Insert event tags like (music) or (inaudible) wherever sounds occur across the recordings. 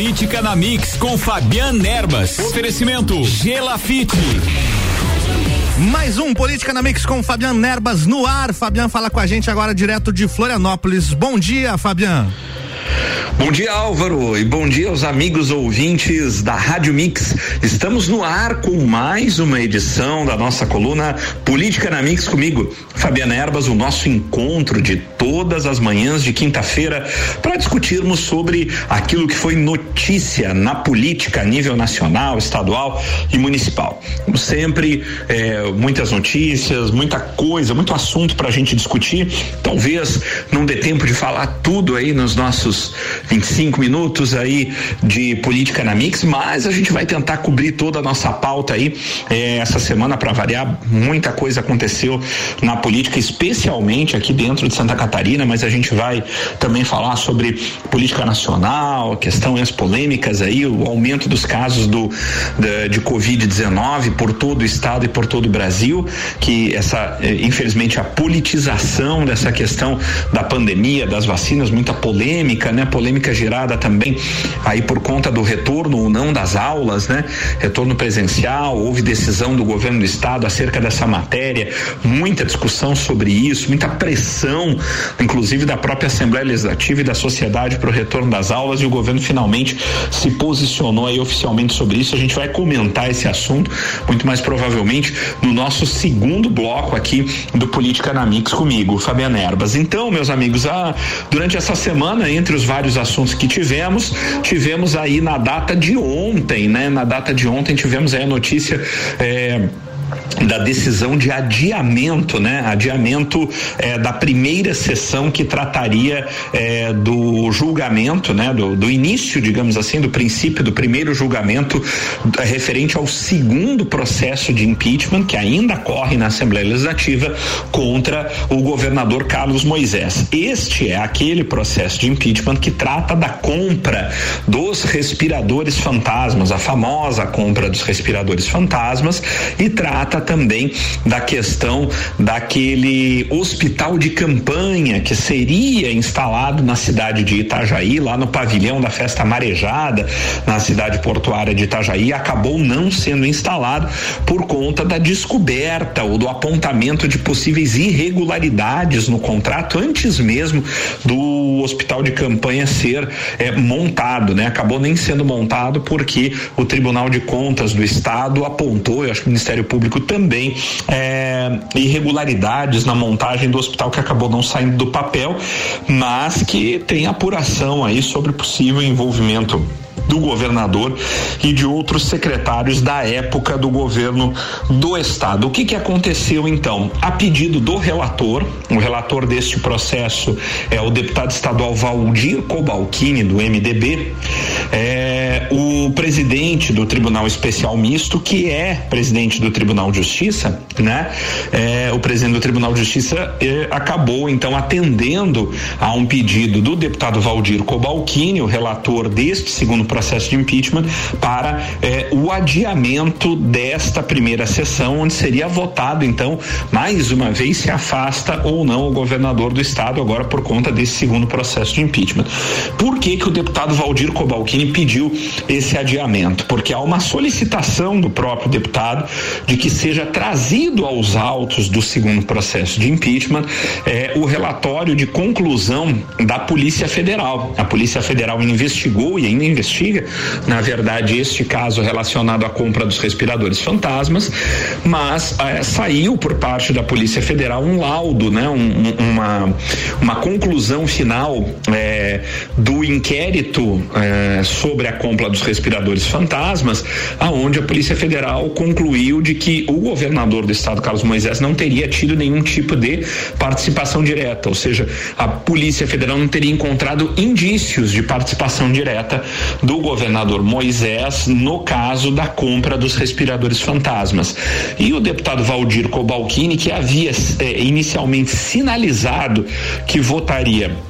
Política na Mix com Fabian Erbas. Oferecimento Gelafite. Mais um Política na Mix com Fabian Nerbas no ar. Fabian fala com a gente agora direto de Florianópolis. Bom dia, Fabian. Bom dia, Álvaro, e bom dia aos amigos ouvintes da Rádio Mix. Estamos no ar com mais uma edição da nossa coluna Política na Mix comigo, Fabiana Erbas, o nosso encontro de todas as manhãs de quinta-feira para discutirmos sobre aquilo que foi notícia na política a nível nacional, estadual e municipal. Como sempre, é, muitas notícias, muita coisa, muito assunto para a gente discutir. Talvez não dê tempo de falar tudo aí nos nossos 25 minutos aí de política na Mix, mas a gente vai tentar cobrir toda a nossa pauta aí eh, essa semana para variar. Muita coisa aconteceu na política, especialmente aqui dentro de Santa Catarina, mas a gente vai também falar sobre política nacional, questões polêmicas aí, o aumento dos casos do de, de Covid-19 por todo o estado e por todo o Brasil, que essa eh, infelizmente a politização dessa questão da pandemia, das vacinas, muita polêmica, né? Polêmica polêmica gerada também aí por conta do retorno ou não das aulas, né? Retorno presencial, houve decisão do governo do estado acerca dessa matéria, muita discussão sobre isso, muita pressão, inclusive da própria Assembleia Legislativa e da sociedade para o retorno das aulas e o governo finalmente se posicionou aí oficialmente sobre isso. A gente vai comentar esse assunto muito mais provavelmente no nosso segundo bloco aqui do Política na Mix comigo, Fabiana Erbas. Então, meus amigos, ah, durante essa semana, entre os vários assuntos que tivemos, tivemos aí na data de ontem, né? Na data de ontem tivemos aí a notícia. É, da decisão de adiamento, né? Adiamento eh, da primeira sessão que trataria eh, do julgamento, né? Do, do, início, digamos assim, do princípio do primeiro julgamento eh, referente ao segundo processo de impeachment que ainda corre na Assembleia Legislativa contra o governador Carlos Moisés. Este é aquele processo de impeachment que trata da compra dos respiradores fantasmas, a famosa compra dos respiradores fantasmas e trata também da questão daquele hospital de campanha que seria instalado na cidade de Itajaí, lá no pavilhão da festa marejada, na cidade portuária de Itajaí, acabou não sendo instalado por conta da descoberta ou do apontamento de possíveis irregularidades no contrato antes mesmo do hospital de campanha ser é, montado, né? Acabou nem sendo montado porque o Tribunal de Contas do Estado apontou, eu acho que o Ministério Público também é, irregularidades na montagem do hospital que acabou não saindo do papel, mas que tem apuração aí sobre possível envolvimento do governador e de outros secretários da época do governo do estado. O que que aconteceu então? A pedido do relator, o relator deste processo é o deputado estadual Valdir Cobalcini do MDB, é, o presidente do Tribunal Especial Misto, que é presidente do Tribunal de Justiça, né? É, o presidente do Tribunal de Justiça é, acabou então atendendo a um pedido do deputado Valdir Cobalcini, o relator deste segundo processo processo de impeachment para eh, o adiamento desta primeira sessão, onde seria votado, então, mais uma vez, se afasta ou não o governador do estado, agora por conta desse segundo processo de impeachment. Por que, que o deputado Valdir Cobalcini pediu esse adiamento? Porque há uma solicitação do próprio deputado de que seja trazido aos autos do segundo processo de impeachment eh, o relatório de conclusão da Polícia Federal. A Polícia Federal investigou e ainda investiga na verdade, este caso relacionado à compra dos respiradores fantasmas, mas é, saiu por parte da Polícia Federal um laudo, né, um, uma, uma conclusão final é, do inquérito é, sobre a compra dos respiradores fantasmas, aonde a Polícia Federal concluiu de que o governador do estado, Carlos Moisés, não teria tido nenhum tipo de participação direta, ou seja, a Polícia Federal não teria encontrado indícios de participação direta do governador Moisés no caso da compra dos respiradores fantasmas. E o deputado Valdir Cobalcini, que havia eh, inicialmente sinalizado que votaria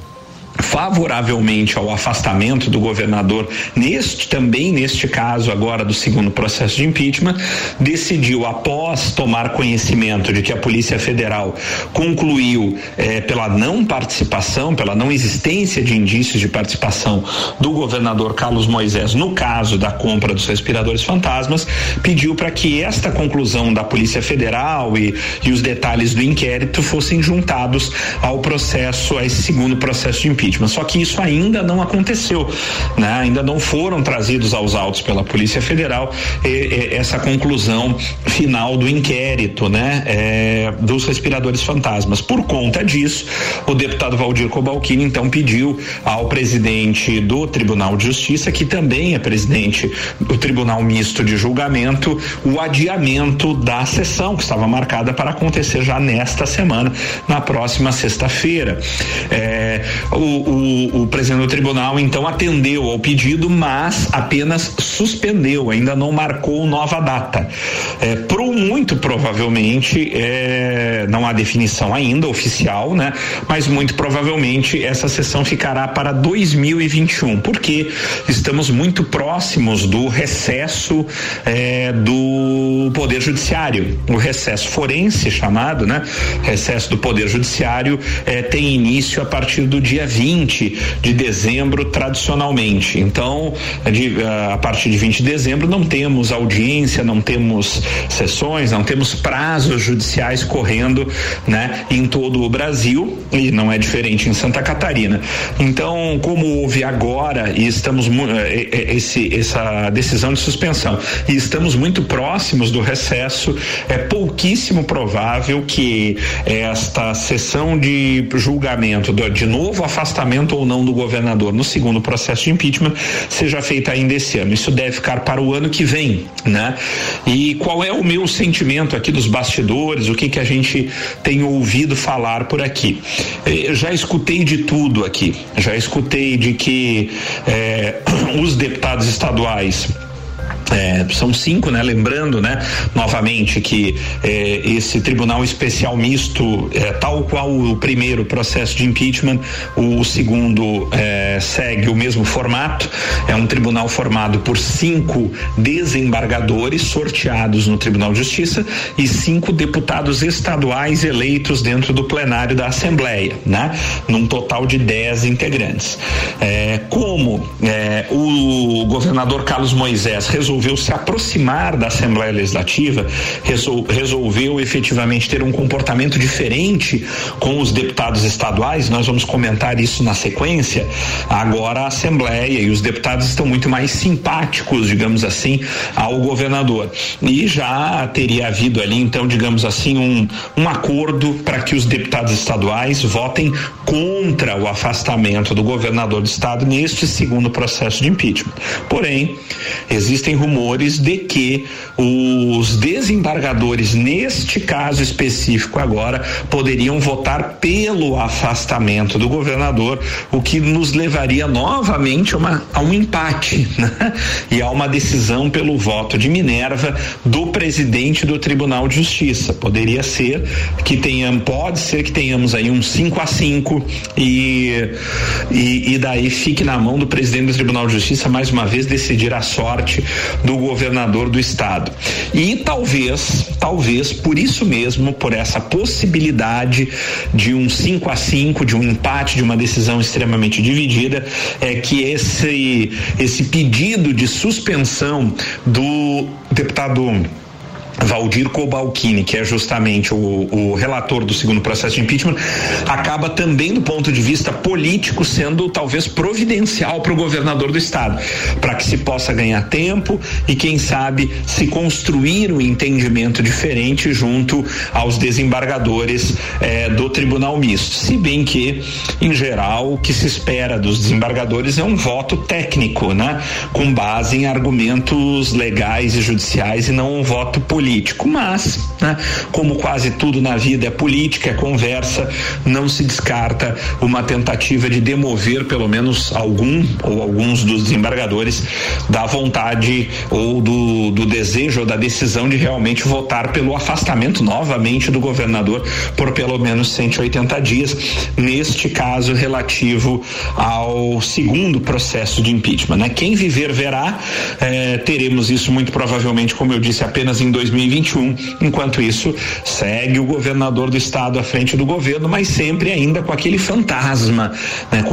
favoravelmente ao afastamento do governador neste também neste caso agora do segundo processo de impeachment decidiu após tomar conhecimento de que a Polícia Federal concluiu eh, pela não participação pela não existência de indícios de participação do governador Carlos Moisés no caso da compra dos respiradores fantasmas pediu para que esta conclusão da Polícia Federal e, e os detalhes do inquérito fossem juntados ao processo a esse segundo processo de impeachment vítima. Só que isso ainda não aconteceu, né? Ainda não foram trazidos aos autos pela Polícia Federal e, e, essa conclusão final do inquérito, né? É, dos respiradores fantasmas. Por conta disso, o deputado Valdir Cobalcini então pediu ao presidente do Tribunal de Justiça, que também é presidente do Tribunal Misto de Julgamento, o adiamento da sessão que estava marcada para acontecer já nesta semana, na próxima sexta-feira. É, o, o, o presidente do tribunal então atendeu ao pedido, mas apenas suspendeu, ainda não marcou nova data. É, pro, muito provavelmente, é, não há definição ainda oficial, né? Mas muito provavelmente essa sessão ficará para 2021, porque estamos muito próximos do recesso é, do Poder Judiciário. O recesso forense chamado, né? Recesso do Poder Judiciário é, tem início a partir do dia 20 20 de dezembro tradicionalmente. Então, de, a partir de 20 de dezembro não temos audiência, não temos sessões, não temos prazos judiciais correndo, né, em todo o Brasil e não é diferente em Santa Catarina. Então, como houve agora e estamos eh, eh, eh, esse essa decisão de suspensão e estamos muito próximos do recesso, é pouquíssimo provável que esta sessão de julgamento de novo afastamento ou não do governador no segundo processo de impeachment seja feita ainda esse ano. Isso deve ficar para o ano que vem, né? E qual é o meu sentimento aqui dos bastidores, o que que a gente tem ouvido falar por aqui? Eu já escutei de tudo aqui, já escutei de que eh, (clears throat) os deputados estaduais é, são cinco, né? Lembrando, né? Novamente que é, esse Tribunal Especial Misto, é, tal qual o primeiro processo de impeachment, o segundo é, segue o mesmo formato. É um tribunal formado por cinco desembargadores sorteados no Tribunal de Justiça e cinco deputados estaduais eleitos dentro do plenário da Assembleia, né? Num total de dez integrantes. Como o governador Carlos Moisés resolveu resolveu se aproximar da Assembleia Legislativa, resolveu efetivamente ter um comportamento diferente com os deputados estaduais, nós vamos comentar isso na sequência. Agora a Assembleia e os deputados estão muito mais simpáticos, digamos assim, ao governador. E já teria havido ali, então, digamos assim, um, um acordo para que os deputados estaduais votem contra o afastamento do governador do estado neste segundo processo de impeachment. Porém, existem rumores de que os desembargadores, neste caso específico agora, poderiam votar pelo afastamento do governador, o que nos levaria novamente a, uma, a um empate (laughs) né? e a uma decisão pelo voto de Minerva do presidente do Tribunal de Justiça. Poderia ser que tenhamos, pode ser que tenhamos aí um 5 a 5 e, e, e daí fique na mão do presidente do Tribunal de Justiça mais uma vez decidir a sorte do governador do estado. E talvez, talvez por isso mesmo, por essa possibilidade de um 5 a 5, de um empate, de uma decisão extremamente dividida, é que esse esse pedido de suspensão do deputado Valdir Cobalcini, que é justamente o, o, relator do segundo processo de impeachment, acaba também do ponto de vista político sendo talvez providencial para o governador do estado, para que se possa ganhar tempo e quem sabe se construir um entendimento diferente junto aos desembargadores eh, do Tribunal Misto. Se bem que, em geral, o que se espera dos desembargadores é um voto técnico, né, com base em argumentos legais e judiciais e não um voto político político. Mas, né, como quase tudo na vida é política, é conversa, não se descarta uma tentativa de demover pelo menos algum ou alguns dos desembargadores da vontade ou do, do desejo ou da decisão de realmente votar pelo afastamento novamente do governador por pelo menos 180 dias, neste caso relativo ao segundo processo de impeachment. Né? Quem viver verá, eh, teremos isso muito provavelmente, como eu disse, apenas em 2021. Enquanto isso, segue o governador do estado à frente do governo, mas sempre ainda com aquele fantasma. Né?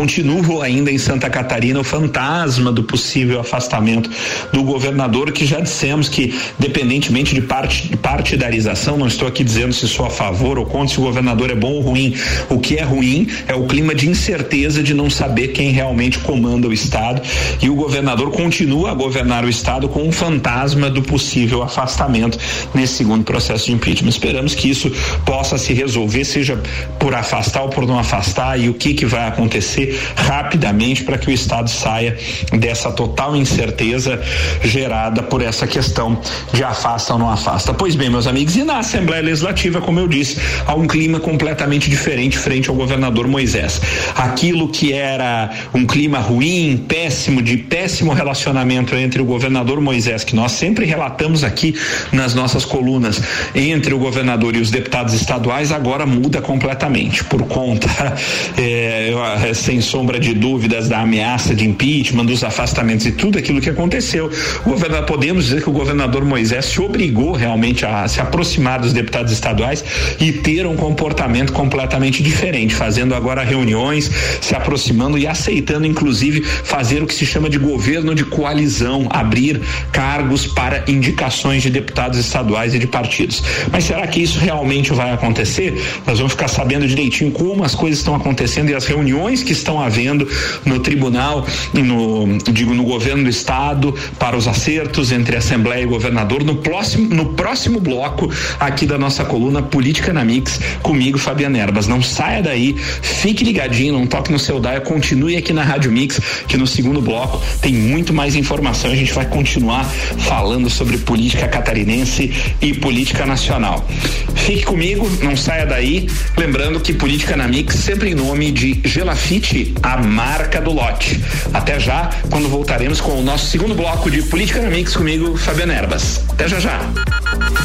Ainda em Santa Catarina o fantasma do possível afastamento do governador, que já dissemos que, dependentemente de, parte, partidarização, não estou aqui dizendo se sou a favor ou contra se o governador é bom ou ruim. O que é ruim é o clima de incerteza de não saber quem realmente comanda o estado e o governador continua a governar o estado com um fantasma do possível afastamento nesse segundo processo de impeachment. Esperamos que isso possa se resolver, seja por afastar ou por não afastar e o que que vai acontecer rapidamente para que o estado saia dessa total incerteza gerada por essa questão de afasta ou não afasta. Pois bem, meus amigos, e na Assembleia Legislativa, como eu disse, há um clima completamente diferente frente ao governador Moisés. Aquilo que era um clima ruim, péssimo, de péssimo relacionamento entre o governador Moisés, que nós sempre relatamos aqui nas nossas colunas, entre o governador e os deputados estaduais, agora muda completamente, por conta, (laughs) é, sem sombra de dúvidas, da ameaça de impeachment, dos afastamentos e tudo aquilo que aconteceu. Governador, podemos dizer que o governador Moisés se obrigou realmente a se aproximar dos deputados estaduais e ter um comportamento completamente diferente, fazendo agora reuniões, se aproximando e aceitando, inclusive, fazer o que se chama de governo de coalizão, abrir cargos para indicações de deputados estaduais e de partidos. Mas será que isso realmente vai acontecer? Nós vamos ficar sabendo direitinho como as coisas estão acontecendo e as reuniões que estão havendo no tribunal, no digo no governo do estado para os acertos entre Assembleia e governador no próximo no próximo bloco aqui da nossa coluna Política na Mix comigo Fabiana Erbas. Não saia daí, fique ligadinho, não toque no seu dial, continue aqui na Rádio Mix que no segundo bloco tem muito mais informação. A gente vai continuar falando sobre política catarinense e política nacional. Fique comigo, não saia daí. Lembrando que Política na Mix sempre em nome de Gelafite, a marca do lote. Até já, quando voltaremos com o nosso segundo bloco de Política na Mix comigo, Fabiana Erbas. Até já já.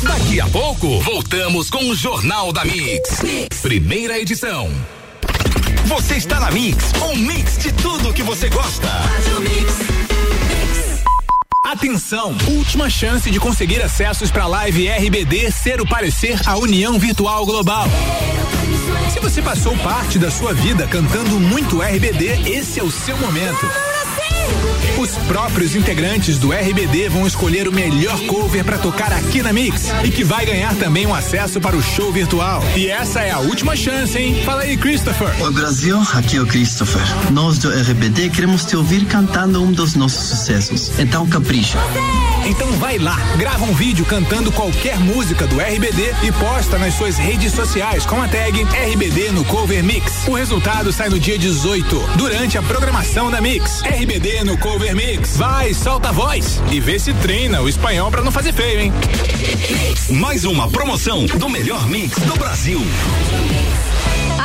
Daqui a pouco, voltamos com o Jornal da mix. Primeira edição. Você está na Mix, um mix de tudo que você gosta. Atenção! Última chance de conseguir acessos para a live RBD Ser o Parecer a União Virtual Global. Se você passou parte da sua vida cantando muito RBD, esse é o seu momento. Os próprios integrantes do RBD vão escolher o melhor cover para tocar aqui na Mix e que vai ganhar também um acesso para o show virtual. E essa é a última chance, hein? Fala aí, Christopher. Oi, Brasil, aqui é o Christopher. Nós do RBD queremos te ouvir cantando um dos nossos sucessos. Então capricha. Então vai lá, grava um vídeo cantando qualquer música do RBD e posta nas suas redes sociais com a tag RBD no Cover Mix. O resultado sai no dia 18, durante a programação da Mix. RBD no Cover Mix. Vai, solta a voz e vê se treina o espanhol para não fazer feio, hein? Mais uma promoção do melhor mix do Brasil.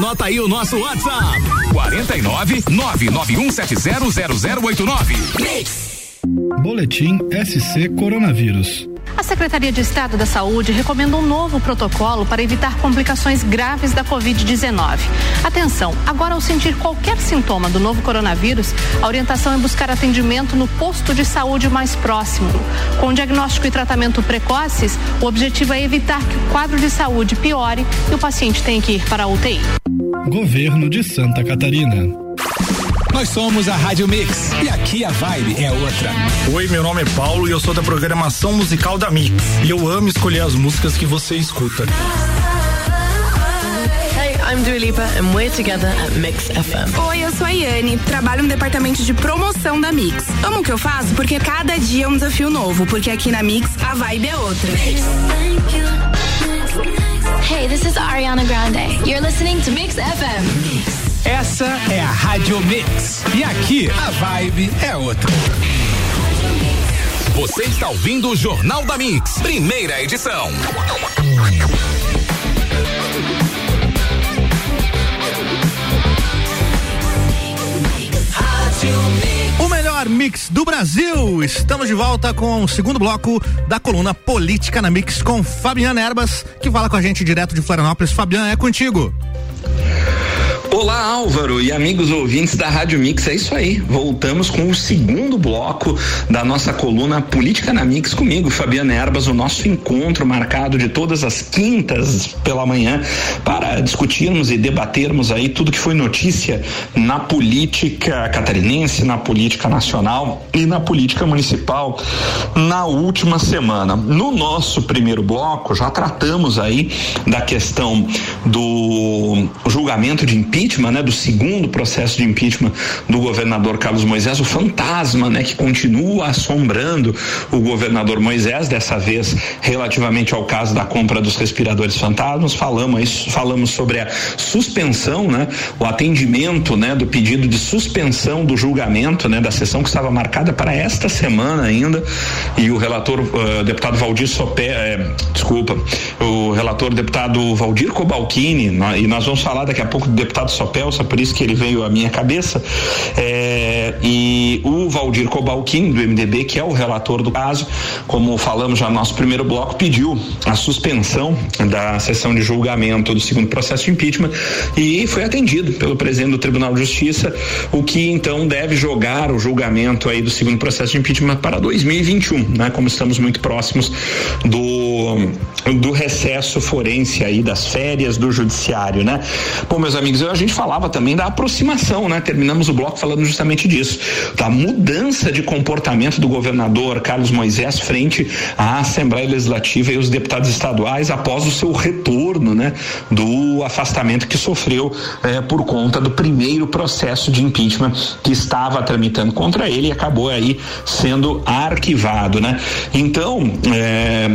Anota aí o nosso WhatsApp: 49 991700089. Boletim SC Coronavírus. A Secretaria de Estado da Saúde recomenda um novo protocolo para evitar complicações graves da Covid-19. Atenção, agora ao sentir qualquer sintoma do novo coronavírus, a orientação é buscar atendimento no posto de saúde mais próximo. Com diagnóstico e tratamento precoces, o objetivo é evitar que o quadro de saúde piore e o paciente tenha que ir para a UTI. Governo de Santa Catarina. Nós somos a Rádio Mix e aqui a vibe é outra. Oi, meu nome é Paulo e eu sou da programação musical da Mix. E eu amo escolher as músicas que você escuta. Hey, I'm Dua Lipa and we're together at Mix FM. Oi, eu sou a Yane, trabalho no departamento de promoção da Mix. Amo o que eu faço porque cada dia é um desafio novo, porque aqui na Mix a vibe é outra. Hey, this is Ariana Grande. You're listening to Mix FM. Essa é a Rádio Mix. E aqui a vibe é outra. Você está ouvindo o Jornal da Mix, primeira edição. Melhor mix do Brasil. Estamos de volta com o segundo bloco da coluna Política na Mix com Fabiana Erbas, que fala com a gente direto de Florianópolis. Fabiana, é contigo. Olá, Álvaro e amigos ouvintes da Rádio Mix. É isso aí. Voltamos com o segundo bloco da nossa coluna Política na Mix comigo, Fabiana Erbas, o nosso encontro marcado de todas as quintas pela manhã para discutirmos e debatermos aí tudo que foi notícia na política catarinense, na política nacional e na política municipal na última semana. No nosso primeiro bloco, já tratamos aí da questão do julgamento de impeachment impeachment, né, do segundo processo de impeachment do governador Carlos Moisés, o fantasma, né, que continua assombrando o governador Moisés, dessa vez relativamente ao caso da compra dos respiradores fantasmas, falamos falamos sobre a suspensão, né, o atendimento, né, do pedido de suspensão do julgamento, né, da sessão que estava marcada para esta semana ainda, e o relator uh, deputado Valdir Sopé, eh, desculpa, o relator deputado Valdir Cobalcini, e nós vamos falar daqui a pouco do deputado Sopelsa, por isso que ele veio à minha cabeça, é, e o Valdir Cobalquim, do MDB, que é o relator do caso, como falamos já no nosso primeiro bloco, pediu a suspensão da sessão de julgamento do segundo processo de impeachment e foi atendido pelo presidente do Tribunal de Justiça, o que então deve jogar o julgamento aí do segundo processo de impeachment para 2021, né? Como estamos muito próximos do do recesso forense aí das férias do judiciário, né? Bom, meus amigos, eu gente falava também da aproximação, né? Terminamos o bloco falando justamente disso, da mudança de comportamento do governador Carlos Moisés frente à Assembleia Legislativa e os deputados estaduais após o seu retorno, né? Do afastamento que sofreu eh, por conta do primeiro processo de impeachment que estava tramitando contra ele e acabou aí sendo arquivado, né? Então, eh,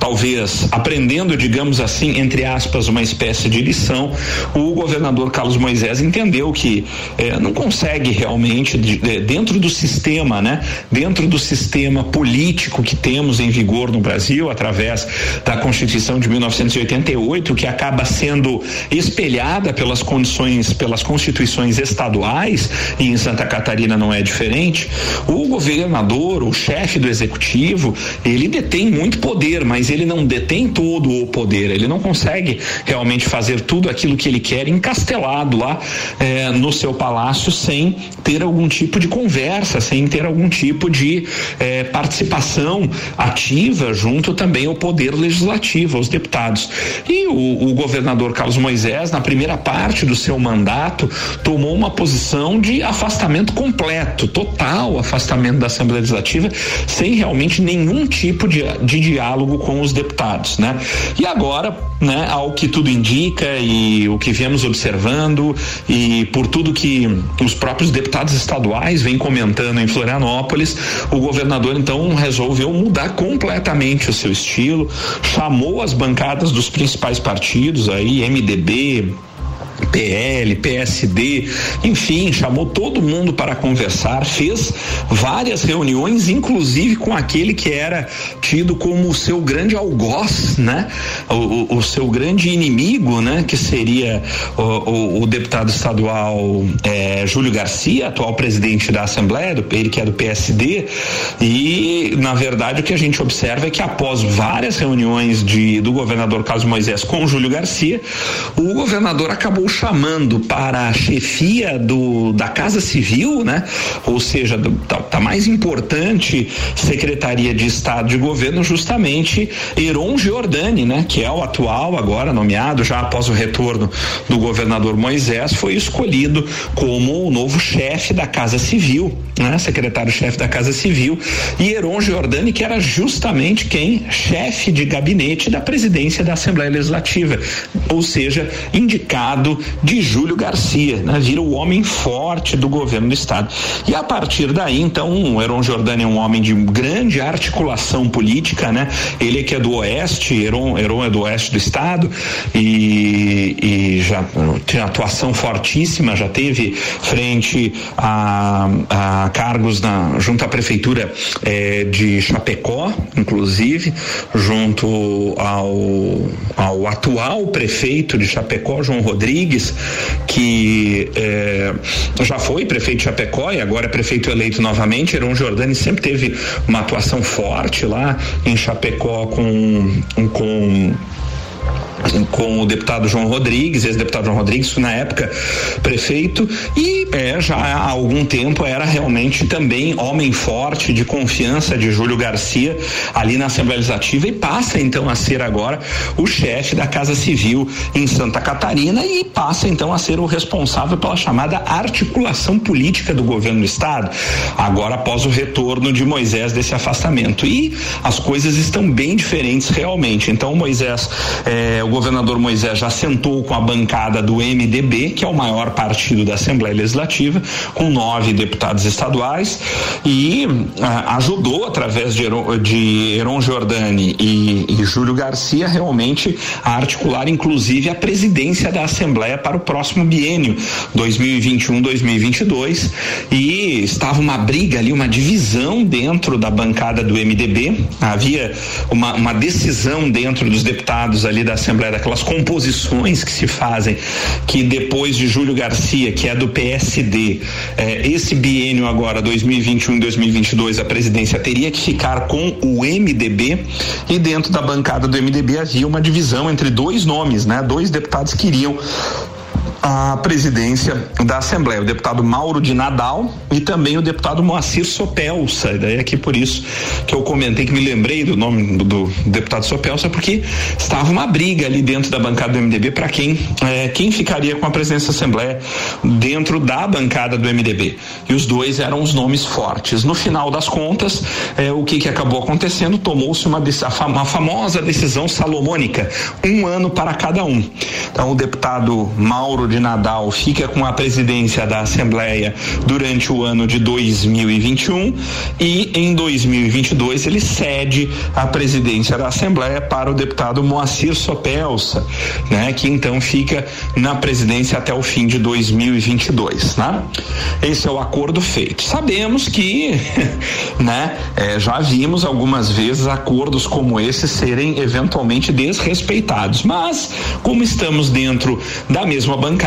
talvez aprendendo, digamos assim, entre aspas, uma espécie de lição, o governador Carlos Moisés entendeu que eh, não consegue realmente, de, de, dentro do sistema, né? Dentro do sistema político que temos em vigor no Brasil, através da Constituição de 1988, que acaba sendo espelhada pelas condições, pelas constituições estaduais, e em Santa Catarina não é diferente, o governador, o chefe do executivo, ele detém muito poder, mas ele não detém todo o poder, ele não consegue realmente fazer tudo aquilo que ele quer encastelar isolado lá é, no seu palácio sem ter algum tipo de conversa, sem ter algum tipo de é, participação ativa junto também ao poder legislativo, aos deputados. E o, o governador Carlos Moisés, na primeira parte do seu mandato, tomou uma posição de afastamento completo, total afastamento da Assembleia Legislativa, sem realmente nenhum tipo de, de diálogo com os deputados, né? E agora, né, ao que tudo indica e o que viemos observando e por tudo que os próprios deputados estaduais vêm comentando em Florianópolis, o governador então resolveu mudar completamente o seu estilo, chamou as bancadas dos principais partidos aí, MDB, PL, PSD, enfim, chamou todo mundo para conversar, fez várias reuniões, inclusive com aquele que era tido como o seu grande algoz, né? O, o seu grande inimigo, né? Que seria o, o, o deputado estadual é, Júlio Garcia, atual presidente da Assembleia, do, ele que é do PSD, e na verdade o que a gente observa é que após várias reuniões de, do governador Carlos Moisés com Júlio Garcia, o governador acabou chamando para a chefia do, da Casa Civil, né? Ou seja, do, da, da mais importante Secretaria de Estado de Governo, justamente Heron Giordani, né? Que é o atual agora nomeado, já após o retorno do governador Moisés, foi escolhido como o novo chefe da Casa Civil, né? Secretário-chefe da Casa Civil, e Heron Giordani, que era justamente quem? Chefe de gabinete da presidência da Assembleia Legislativa, ou seja, indicado de Júlio Garcia, né? Vira o homem forte do governo do estado. E a partir daí, então, o Heron Giordani é um homem de grande articulação política, né? Ele é que é do oeste, Heron, Heron é do oeste do estado e, e já tem atuação fortíssima, já teve frente a, a cargos na, junto à prefeitura eh, de Chapecó, inclusive, junto ao, ao atual prefeito de Chapecó, João Rodrigues, que eh, já foi prefeito de Chapecó e agora é prefeito eleito novamente. Heron Jordani sempre teve uma atuação forte lá em Chapecó com, com com o deputado João Rodrigues, ex-deputado João Rodrigues, na época prefeito, e é, já há algum tempo era realmente também homem forte de confiança de Júlio Garcia ali na Assembleia Legislativa e passa então a ser agora o chefe da Casa Civil em Santa Catarina e passa então a ser o responsável pela chamada articulação política do governo do estado, agora após o retorno de Moisés desse afastamento. E as coisas estão bem diferentes realmente. Então Moisés é, o governador Moisés já sentou com a bancada do MDB, que é o maior partido da Assembleia Legislativa, com nove deputados estaduais, e ah, ajudou, através de Heron, de Heron Giordani e, e Júlio Garcia, realmente a articular, inclusive, a presidência da Assembleia para o próximo biênio 2021-2022. E estava uma briga ali, uma divisão dentro da bancada do MDB. Havia uma, uma decisão dentro dos deputados ali da Assembleia Assembleia, daquelas composições que se fazem, que depois de Júlio Garcia, que é do PSD, eh, esse biênio agora, 2021 e 2022, a presidência teria que ficar com o MDB e dentro da bancada do MDB havia uma divisão entre dois nomes, né? Dois deputados que a presidência da Assembleia, o deputado Mauro de Nadal e também o deputado Moacir Sopelsa. E daí é aqui por isso que eu comentei que me lembrei do nome do, do deputado Sopelsa, porque estava uma briga ali dentro da bancada do MDB para quem é, quem ficaria com a presidência da Assembleia dentro da bancada do MDB. E os dois eram os nomes fortes. No final das contas, é, o que, que acabou acontecendo? Tomou-se uma, uma famosa decisão salomônica, um ano para cada um. Então, o deputado Mauro de de Nadal fica com a presidência da Assembleia durante o ano de 2021 e em 2022 ele cede a presidência da Assembleia para o deputado Moacir Sopelsa, né, que então fica na presidência até o fim de 2022, né? Esse é o acordo feito. Sabemos que, (laughs) né, é, já vimos algumas vezes acordos como esse serem eventualmente desrespeitados, mas como estamos dentro da mesma bancada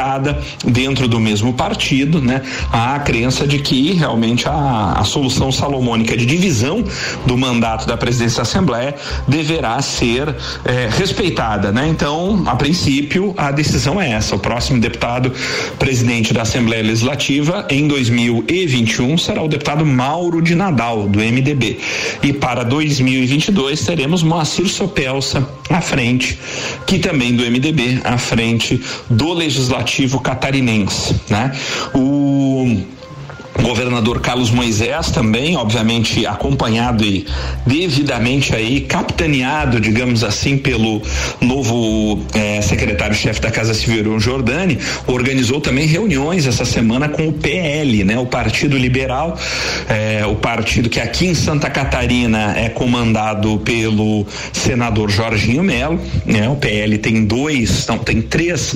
dentro do mesmo partido, né? Há a crença de que realmente a, a solução salomônica de divisão do mandato da presidência da Assembleia deverá ser é, respeitada, né? Então, a princípio, a decisão é essa. O próximo deputado presidente da Assembleia Legislativa em 2021 será o deputado Mauro de Nadal, do MDB. E para 2022 teremos Moacir Sopelsa à frente, que também do MDB, à frente do Legislativo legislativo catarinense, né? O governador Carlos Moisés também, obviamente acompanhado e devidamente aí capitaneado, digamos assim, pelo novo eh, secretário-chefe da Casa Civil, Jordani, organizou também reuniões essa semana com o PL, né? O Partido Liberal, eh, o partido que aqui em Santa Catarina é comandado pelo senador Jorginho Melo, né? O PL tem dois, não, tem três,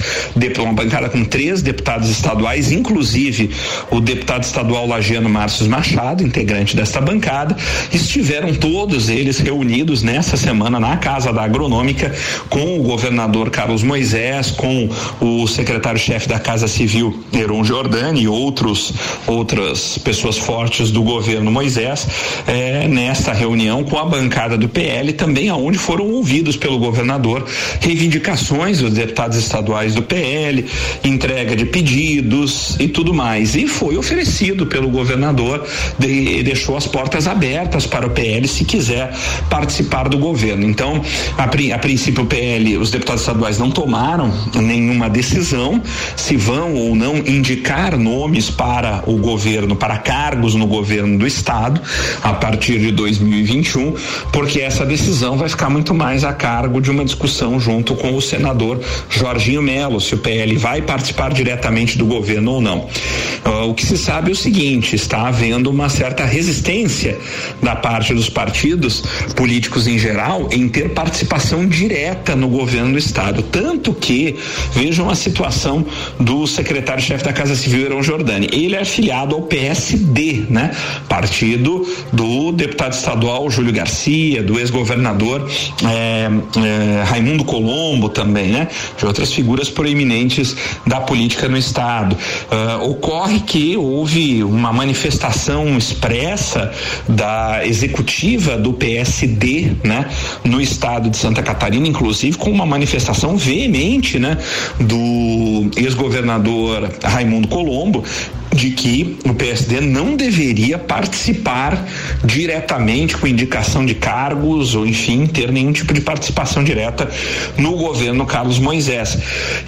uma bancada com três deputados estaduais, inclusive o deputado estadual estadual lagiano Márcio Machado, integrante desta bancada, estiveram todos eles reunidos nessa semana na Casa da Agronômica com o governador Carlos Moisés, com o secretário-chefe da Casa Civil Heron Jordani e outros outras pessoas fortes do governo Moisés é, nesta reunião com a bancada do PL, também aonde foram ouvidos pelo governador reivindicações dos deputados estaduais do PL, entrega de pedidos e tudo mais. E foi oferecido pelo governador, de, deixou as portas abertas para o PL se quiser participar do governo. Então, a, a princípio, o PL, os deputados estaduais não tomaram nenhuma decisão se vão ou não indicar nomes para o governo, para cargos no governo do estado a partir de 2021, porque essa decisão vai ficar muito mais a cargo de uma discussão junto com o senador Jorginho Melo, se o PL vai participar diretamente do governo ou não. Uh, o que se sabe é o seguinte: está havendo uma certa resistência da parte dos partidos políticos em geral em ter participação direta no governo do estado, tanto que vejam a situação do secretário-chefe da Casa Civil, Heron Jordani. Ele é afiliado ao PSD, né? Partido do deputado estadual Júlio Garcia, do ex-governador é, é, Raimundo Colombo também, né? De outras figuras proeminentes da política no estado. Uh, ocorre que houve uma manifestação expressa da executiva do PSD, né? No estado de Santa Catarina, inclusive com uma manifestação veemente, né? Do ex-governador Raimundo Colombo, de que o PSD não deveria participar diretamente com indicação de cargos ou enfim ter nenhum tipo de participação direta no governo Carlos Moisés.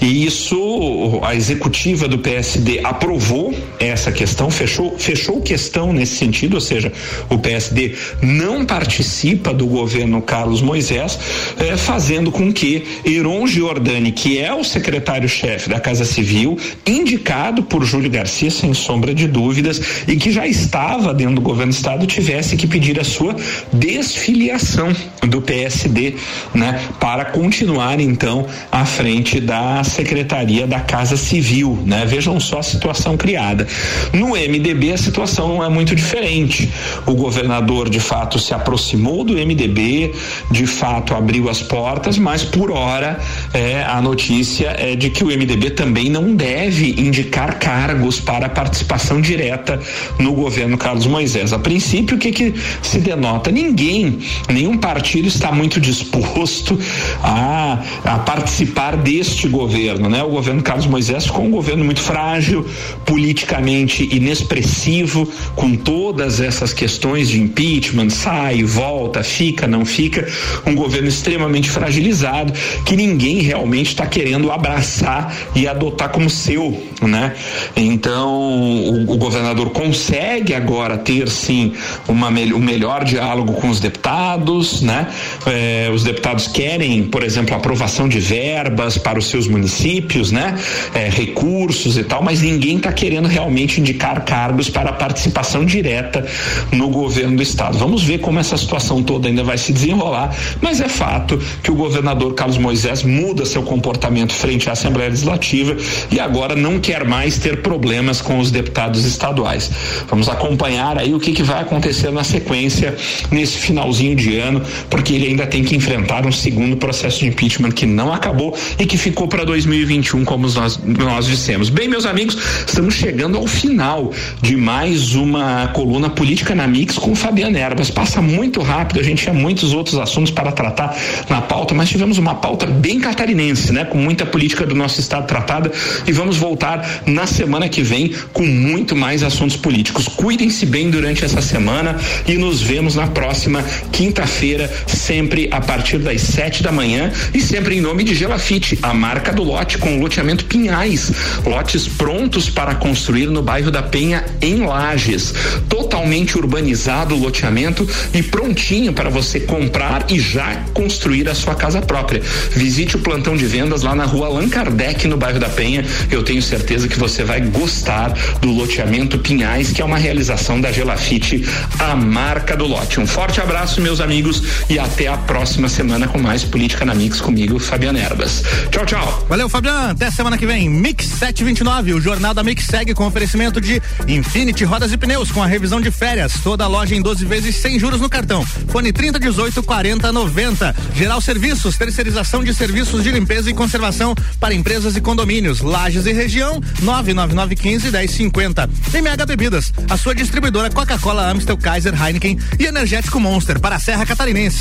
E isso a executiva do PSD aprovou essa questão, fechou fechou questão nesse sentido, ou seja, o PSD não participa do governo Carlos Moisés, eh, fazendo com que Heron Giordani, que é o secretário-chefe da Casa Civil, indicado por Júlio Garcia sem sombra de dúvidas e que já estava dentro do governo do estado tivesse que pedir a sua desfiliação do PSD, né, para continuar então à frente da Secretaria da Casa Civil, né? Vejam só a situação criada. No MDB a situação não é muito diferente. O governador de fato se aproximou do MDB, de fato abriu as portas, mas por hora é, a notícia é de que o MDB também não deve indicar cargos para participação direta no governo Carlos Moisés. A princípio, o que, que se denota? Ninguém, nenhum partido está muito disposto a, a participar deste governo, né? O governo Carlos Moisés ficou um governo muito frágil, politicamente inexpressivo, com todas essas questões de impeachment, sai, volta, fica, não fica, um governo extremamente fragilizado que ninguém realmente está querendo abraçar e adotar como seu, né? Então o, o governador consegue agora ter sim uma, um melhor diálogo com os deputados, né? Eh, os deputados querem, por exemplo, aprovação de verbas para os seus municípios, né? Eh, recursos e tal, mas ninguém está querendo realmente indicar cargos para participação direta no governo do estado. Vamos ver como essa situação toda ainda vai se desenrolar, mas é fato que o governador Carlos Moisés muda seu comportamento frente à Assembleia Legislativa e agora não quer mais ter problemas com os deputados estaduais. Vamos acompanhar aí o que, que vai acontecer na sequência nesse finalzinho de ano, porque ele ainda tem que enfrentar um segundo processo de impeachment que não acabou e que ficou para 2021, como nós, nós dissemos. Bem, meus amigos, estamos chegando ao final de mais uma coluna política na Mix com Fabiana Erbas. Passa muito rápido, a gente tinha muitos outros assuntos para tratar na pauta, mas tivemos uma pauta bem catarinense, né? Com muita política do nosso estado tratada e vamos voltar na semana que vem com muito mais assuntos políticos. Cuidem-se bem durante essa semana e nos vemos na próxima quinta-feira, sempre a partir das sete da manhã e sempre em nome de Gelafite, a marca do lote com loteamento Pinhais. Lotes prontos para construir no bairro da Penha, em Lages. Totalmente urbanizado o loteamento e prontinho para você comprar e já construir a sua casa própria. Visite o plantão de vendas lá na rua Allan Kardec, no bairro da Penha. Eu tenho certeza que você vai gostar do loteamento Pinhais, que é uma realização da Gelafite, a marca do lote. Um forte abraço, meus amigos, e até a próxima semana com mais Política na Mix comigo, Fabiano Erbas. Tchau, tchau. Valeu, Fabiano. Até semana que vem. Mix 729, o Jornal da Mix segue com oferecimento de Infinity Rodas e Pneus, com a revisão de férias. Toda loja em 12 vezes sem juros no cartão. Fone 30 18 40 90. Geral Serviços, terceirização de serviços de limpeza e conservação para empresas e condomínios. Lages e região, 99915 1050. MH Bebidas, a sua distribuidora Coca-Cola, Amstel, Kaiser, Heineken e Energético Monster para a Serra Catarinense.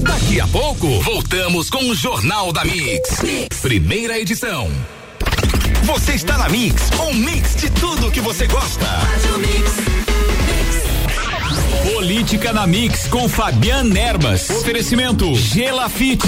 Daqui a pouco, voltamos com o Jornal da mix. Primeira edição. Você está na Mix, um mix de tudo que você gosta. Política na Mix com Fabian Erbas. Oferecimento Gelafite.